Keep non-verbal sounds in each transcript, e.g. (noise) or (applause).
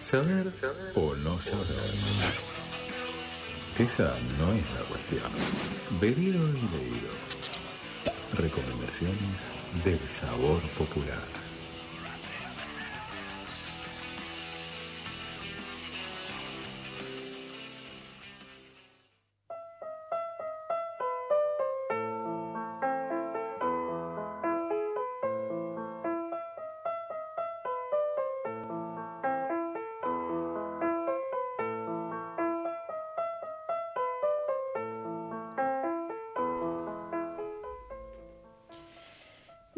Saber o no saber. Esa no es la cuestión. Bebido y leído. Recomendaciones del sabor popular.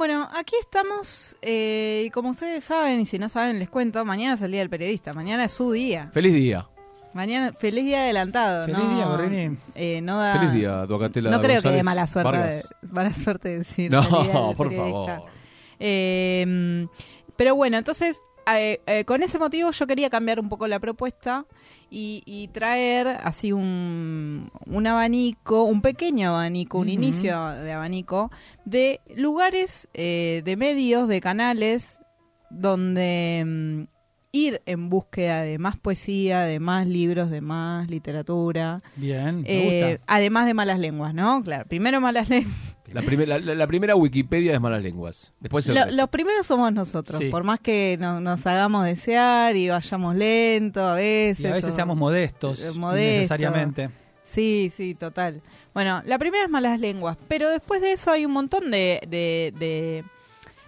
Bueno, aquí estamos, eh, y como ustedes saben, y si no saben, les cuento, mañana es el Día del Periodista, mañana es su día. Feliz día. Mañana, feliz día adelantado. Feliz no, día, Gorrini. eh, no da- Feliz día, Duacatela No creo que dé mala suerte, mala suerte decir. No, feliz día del por periodista. favor. Eh, pero bueno, entonces, eh, eh, con ese motivo yo quería cambiar un poco la propuesta y, y traer así un, un abanico, un pequeño abanico, un inicio de abanico de lugares, eh, de medios, de canales donde mm, ir en búsqueda de más poesía, de más libros, de más literatura. Bien, me Eh, gusta. además de malas lenguas, ¿no? Claro, primero malas (laughs) lenguas. La, primer- la- primera Wikipedia es malas lenguas. Después Lo- los primeros somos nosotros, Sí. por más que no- nos hagamos desear y vayamos lento a veces. Y a veces o- seamos modestos, eh, modesto. necesariamente. Sí, sí, total. Bueno, la primera es malas lenguas, pero después de eso hay un montón de, de, de-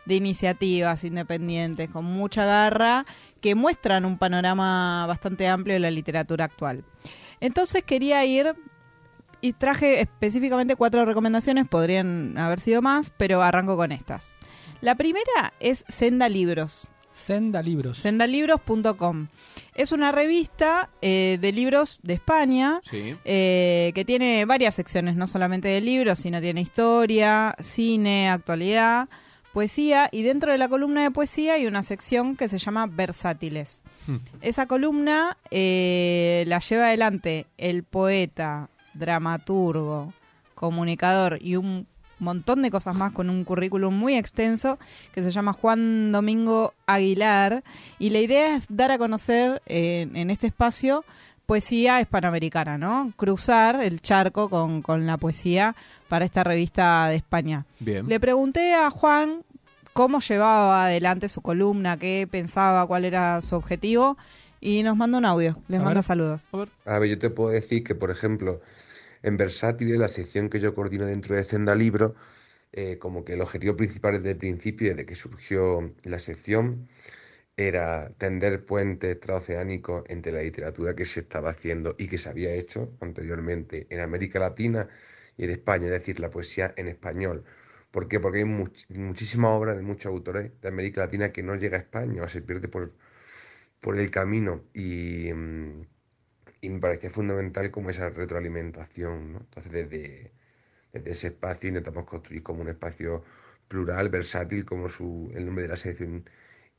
de iniciativas independientes con mucha garra que muestran un panorama bastante amplio de la literatura actual. Entonces quería ir y traje específicamente cuatro recomendaciones, podrían haber sido más, pero arranco con estas. La primera es Senda Libros Senda libros. sendalibros.com. Es una revista eh, de libros de España Sí. eh, que tiene varias secciones, no solamente de libros, sino tiene historia, cine, actualidad, poesía y dentro de la columna de poesía hay una sección que se llama Versátiles. Hmm. Esa columna eh, la lleva adelante el poeta, dramaturgo, comunicador y un montón de cosas más con un currículum muy extenso que se llama Juan Domingo Aguilar y la idea es dar a conocer eh, en este espacio poesía hispanoamericana, ¿no? Cruzar el charco con, con la poesía para esta revista de España. Bien. Le pregunté a Juan cómo llevaba adelante su columna, qué pensaba, cuál era su objetivo y nos manda un audio. Les A manda ver. saludos. A ver, yo te puedo decir que, por ejemplo, en Versátiles, la sección que yo coordino dentro de Senda Libro, eh, como que el objetivo principal desde el principio, desde que surgió la sección, era tender puentes transoceánicos entre la literatura que se estaba haciendo y que se había hecho anteriormente en América Latina y en España, es decir, la poesía en español. ¿Por qué? Porque hay much- muchísimas obras de muchos autores de América Latina que no llega a España o se pierde por, por el camino y, mm, y me parecía fundamental como esa retroalimentación. Entonces desde, desde ese espacio intentamos construir como un espacio plural, versátil, como su, el nombre de la sección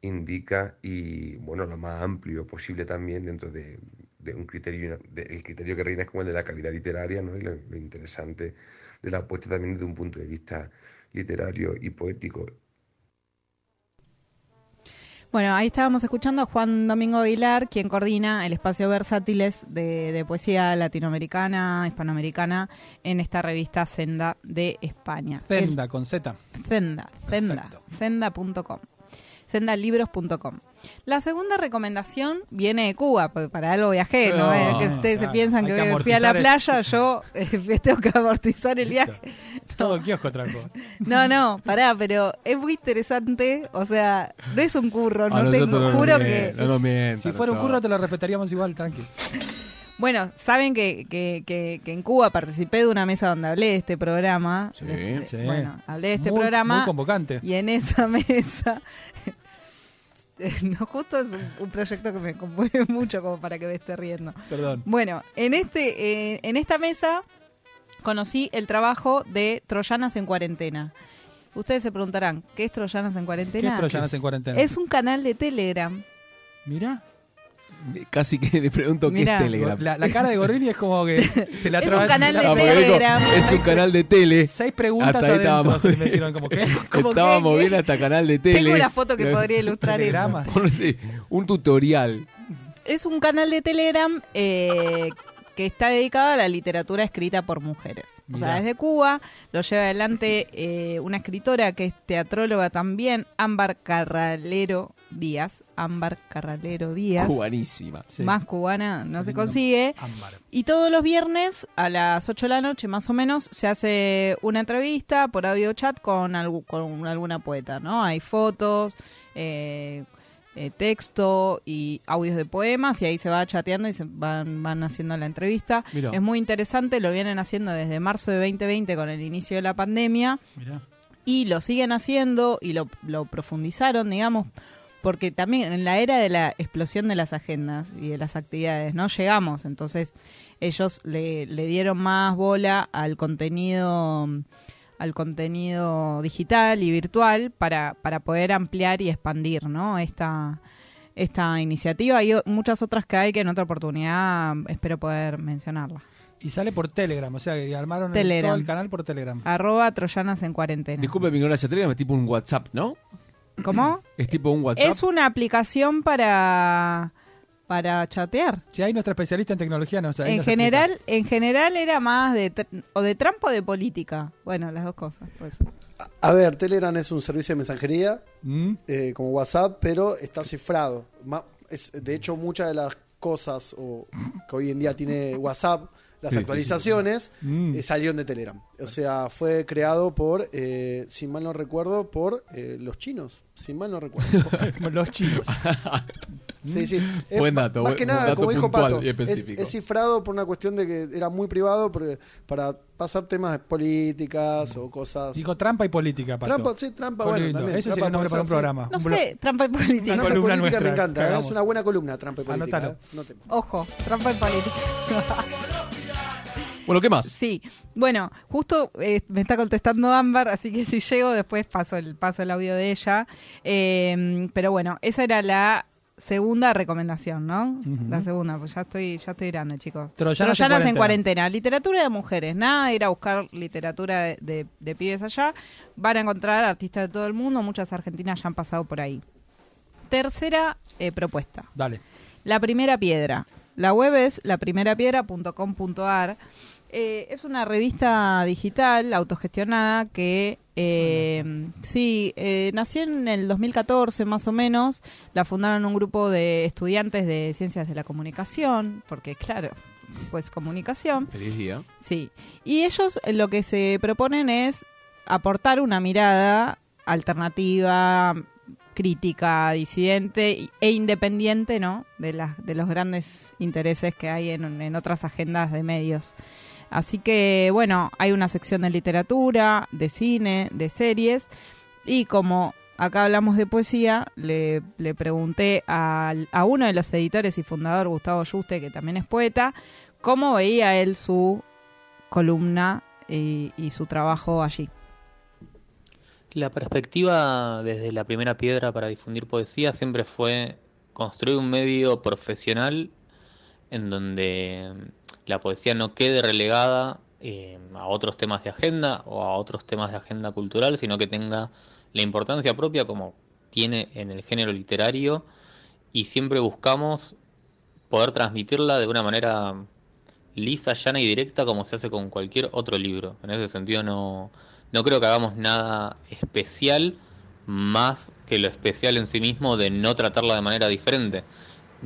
indica y bueno, lo más amplio posible también dentro de, un criterio, de- el criterio que reina es como el de la calidad literaria, ¿no? Y lo interesante de la apuesta también desde un punto de vista literario y poético. Bueno, ahí estábamos escuchando a Juan Domingo Aguilar, quien coordina el espacio Versátiles de, de poesía latinoamericana, hispanoamericana, en esta revista Senda de España. Senda, con Z. El- Senda, Senda, senda.com, sendalibros.com. La segunda recomendación viene de Cuba, porque para algo viajé, ¿no? No, Eh, que ustedes se piensan que, que fui a la playa, yo eh, (laughs) tengo que amortizar el viaje. (laughs) Todo kiosco trajo. No, no, pará, pero es muy interesante, o sea, no es un curro, no nos juro que... Si fuera un curro te lo respetaríamos igual, tranqui. (laughs) Bueno, saben que, que, que, que en Cuba participé de una mesa donde hablé de este programa. Sí. De- de- Sí. Bueno, hablé de este Muy- programa. Muy convocante. Y en esa (laughs) mesa, no justo es un, un proyecto que me conmueve mucho como para que me esté riendo. Perdón. Bueno, en este, eh, en esta mesa conocí el trabajo de Troyanas en cuarentena. Ustedes se preguntarán, ¿qué es Troyanas en ¿Qué cuarentena? es Troyanas en cuarentena? Es un canal de Telegram. Mira. Casi que le pregunto Mirá. qué es Telegram. La, la cara de Gorrini es como que se la (laughs) Es un canal la- de Ah, Telegram. es un canal de tele. Seis preguntas Hasta ahí adentro estábamos. se le metieron como (laughs) que Como Estábamos bien hasta canal de tele. Tengo una foto que podría ilustrar eso. (laughs) un tutorial. es un canal de Telegram eh, que está dedicado a la literatura escrita por mujeres. O sea, desde Cuba lo lleva adelante eh, una escritora que es teatróloga también, Ámbar Carralero Díaz. Ámbar Carralero Díaz. Cubanísima. Sí. Más cubana no se consigue. Ámbar. Y todos los viernes a las 8 de la noche, más o menos, se hace una entrevista por audio chat con alguna poeta, ¿no? Hay fotos, eh, eh, texto y audios de poemas y ahí se va chateando y se van, van haciendo la entrevista. Mirá. Es muy interesante, lo vienen haciendo desde marzo de 2020 con el inicio de la pandemia Mirá. y lo siguen haciendo y lo, lo profundizaron, digamos, porque también en la era de la explosión de las agendas y de las actividades, ¿no? Llegamos, entonces ellos le, le dieron más bola al contenido al contenido digital y virtual para, para poder ampliar y expandir, ¿no? Esta, esta iniciativa y muchas otras que hay que en otra oportunidad espero poder mencionarla. Y sale por Telegram, o sea, que armaron el- todo el canal por Telegram. Arroba Troyanas en cuarentena. Disculpe mi ignorancia, Telegram es tipo un WhatsApp, ¿no? ¿Cómo? Es tipo un WhatsApp. Es una aplicación para para chatear. Si hay nuestra especialista en tecnología, nos ahí en nos general, en general era más de o de trampo de política. Bueno, las dos cosas. Pues. A ver, Telegram es un servicio de mensajería. ¿Mm? eh, como WhatsApp, pero está cifrado. Ma- es, de hecho, muchas de las cosas o, que hoy en día tiene WhatsApp, las Sí, actualizaciones, Mm. eh, salieron de Telegram. O sea, fue creado por, eh, si mal no recuerdo, por eh, los chinos. Si mal no recuerdo. (laughs) Los chinos. (laughs) Sí, sí. Es Buen dato, Más que nada, dato como dijo Pato, y es, específico. es cifrado por una cuestión de que era muy privado porque- para pasar temas políticas o cosas. Dijo trampa y política, Pato. Trampa, sí, trampa, Qué bueno, también. Ese trampa sería el nombre para un sí. programa. No Un sé, trampa y política. Columna política nuestra, me encanta, ¿eh? es una buena columna, trampa y política. Anótalo. ¿eh? Ojo, trampa y política. (laughs) Bueno, ¿qué más? Sí, bueno, justo eh, me está contestando Ámbar, así que si llego después paso el, paso el audio de ella. Eh, pero bueno, esa era la segunda recomendación, ¿no? La segunda, pues ya estoy, ya estoy grande, chicos. Troyanas en en cuarentena. cuarentena. Literatura de mujeres, nada de ir a buscar literatura de, de- de pibes allá. Van a encontrar artistas de todo el mundo, muchas argentinas ya han pasado por ahí. Tercera eh, propuesta. Dale. La primera piedra. La web es laprimerapiedra.com.ar. Eh, es una revista digital autogestionada que eh, sí eh, nació en el 2014 más o menos. La fundaron un grupo de estudiantes de ciencias de la comunicación, porque claro, pues comunicación. Feliz día. Sí. Y ellos eh, lo que se proponen es aportar una mirada alternativa, crítica, disidente e independiente, ¿no? De, las, de los grandes intereses que hay en, en otras agendas de medios. Así que, bueno, hay una sección de literatura, de cine, de series. Y como acá hablamos de poesía, le, le pregunté al- a uno de los editores y fundador, Gustavo Yuste, que también es poeta, cómo veía él su columna y su trabajo allí. La perspectiva desde la primera piedra para difundir poesía siempre fue construir un medio profesional en donde la poesía no quede relegada eh, a otros temas de agenda o a otros temas de agenda cultural, sino que tenga la importancia propia como tiene en el género literario y siempre buscamos poder transmitirla de una manera lisa, llana y directa como se hace con cualquier otro libro. En ese sentido no, no creo que hagamos nada especial más que lo especial en sí mismo de no tratarla de manera diferente,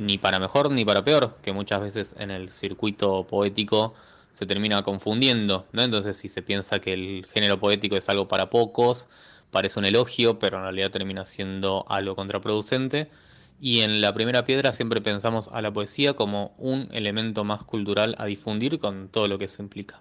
ni para mejor ni para peor, que muchas veces en el circuito poético se termina confundiendo, ¿no? Entonces si se piensa que el género poético es algo para pocos, parece un elogio, pero en realidad termina siendo algo contraproducente. Y en la primera piedra siempre pensamos a la poesía como un elemento más cultural a difundir con todo lo que eso implica.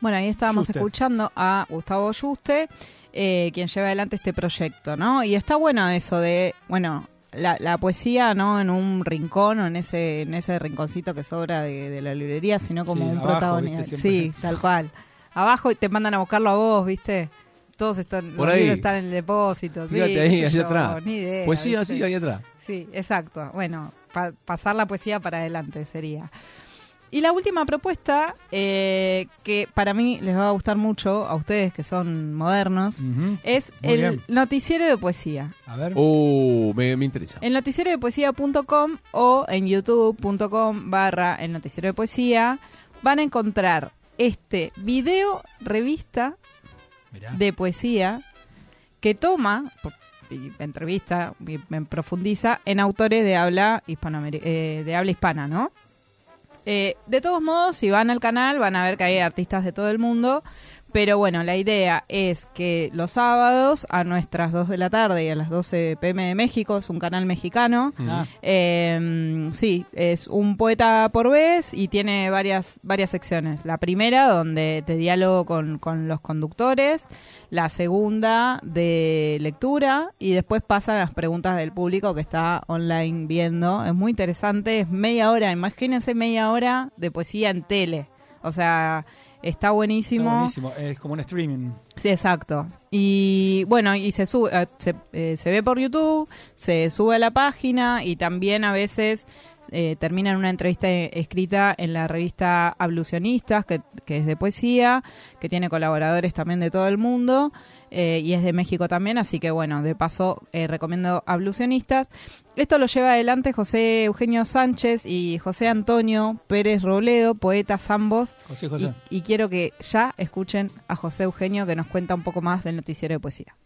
Bueno, ahí estábamos escuchando a Gustavo Yuste, eh, quien lleva adelante este proyecto, ¿no? Y está bueno eso de, bueno, la, la poesía no en un rincón o en ese, en ese rinconcito que sobra de, de la librería, sino como Sí, un protagonista. Sí, tal cual. Abajo y te mandan a buscarlo a vos, ¿viste? Todos están, Por los ahí. están en el depósito. Fíjate sí, ahí, allá atrás. Ni idea. Poesía ¿viste? ahí atrás. Sí, exacto. Bueno, pa- pasar la poesía para adelante sería. Y la última propuesta, eh, que para mí les va a gustar mucho, a ustedes que son modernos, es Muy el bien. noticiero de poesía. A ver. Uh, me, me interesa. El noticiero de poesía.com o en youtube.com barra el noticiero de poesía van a encontrar este video revista Mirá. de poesía que toma entrevista profundiza en autores de habla eh, de habla hispana, ¿no? Eh, de todos modos, si van al canal van a ver que hay artistas de todo el mundo, pero bueno, la idea es que los sábados a nuestras 2 de la tarde y a las 12 pm de México, es un canal mexicano, Ah, eh, sí, es un poeta por vez y tiene varias, varias secciones. La primera, donde te diálogo con, con los conductores. La segunda, de lectura. Y después pasan las preguntas del público que está online viendo. Es muy interesante, es media hora. Imagínense media hora de poesía en tele. O sea, está está buenísimo. buenísimo. Es como un streaming. Sí, exacto. Y bueno, y se sube, eh, se, eh, se ve por YouTube, se sube a la página y también a veces eh, termina en una entrevista escrita en la revista Ablucionistas, que, que es de poesía, que tiene colaboradores también de todo el mundo eh, y es de México también, así que bueno, de paso eh, recomiendo Ablucionistas. Esto lo lleva adelante José Eugenio Sánchez y José Antonio Pérez Robledo, poetas ambos. José José. Y, y quiero que ya escuchen a José Eugenio que nos cuenta un poco más del noticiero de poesía.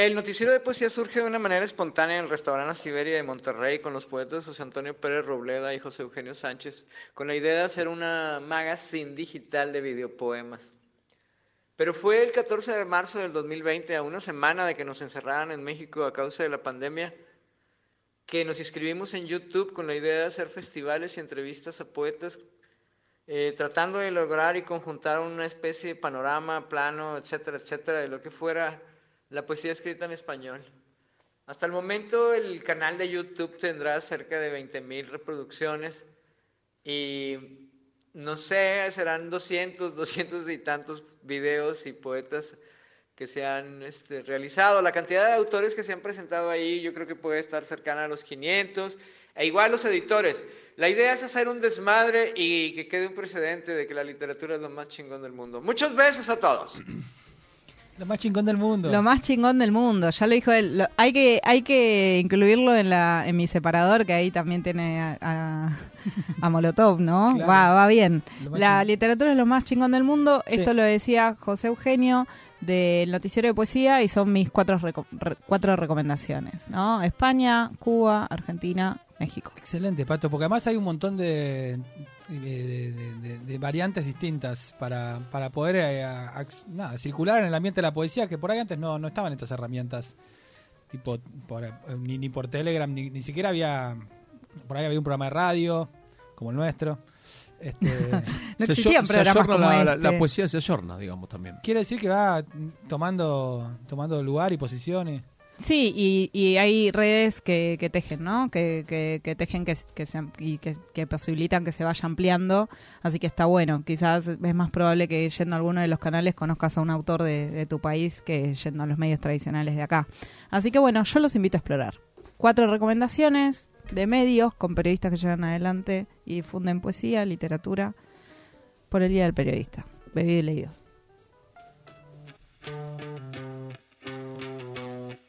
El noticiero de poesía surge de una manera espontánea en el restaurante Siberia de Monterrey con los poetas José Antonio Pérez Robleda y José Eugenio Sánchez, con la idea de hacer una magazine digital de videopoemas. Pero fue el 14 de marzo del 2020, a una semana de que nos encerraran en México a causa de la pandemia, que nos inscribimos en YouTube con la idea de hacer festivales y entrevistas a poetas, eh, tratando de lograr y conjuntar una especie de panorama, plano, etcétera, etcétera, de lo que fuera la poesía escrita en español. Hasta el momento el canal de YouTube tendrá cerca de 20.000 reproducciones y no sé, serán 200, 200 y tantos videos y poetas que se han este, realizado. La cantidad de autores que se han presentado ahí yo creo que puede estar cercana a los 500. E igual los editores. La idea es hacer un desmadre y que quede un precedente de que la literatura es lo más chingón del mundo. Muchos besos a todos. Lo más chingón del mundo. Lo más chingón del mundo, ya lo dijo él. Lo- hay que hay que incluirlo en la en mi separador, que ahí también tiene a, a- a Molotov, ¿no? (laughs) Claro. Va, va bien. La chingón. literatura es lo más chingón del mundo. Sí. Esto lo decía José Eugenio del noticiero de poesía y son mis cuatro reco- re- cuatro recomendaciones, ¿no? España, Cuba, Argentina, México. Excelente, Pato, porque además hay un montón de, de, de- de- de variantes distintas para, para poder eh, a- ac- nada, circular en el ambiente de la poesía, que por ahí antes no, no estaban estas herramientas, tipo por, eh, ni, ni por Telegram, ni, ni siquiera había, por ahí había un programa de radio como el nuestro. Este, (laughs) No existían se programas como la, la- este. la poesía se ayorna, digamos, también. quiere decir que va tomando, tomando lugar y posiciones. Sí, y, y hay redes que, tejen, ¿no? Que, que, tejen que, que y que, posibilitan que se vaya ampliando. Así que está bueno. Quizás es más probable que yendo a alguno de los canales conozcas a un autor de, de tu país que yendo a los medios tradicionales de acá. Así que bueno, yo los invito a explorar. Cuatro recomendaciones de medios con periodistas que llevan adelante y difunden poesía, literatura por el Día del Periodista. Bebido y leído.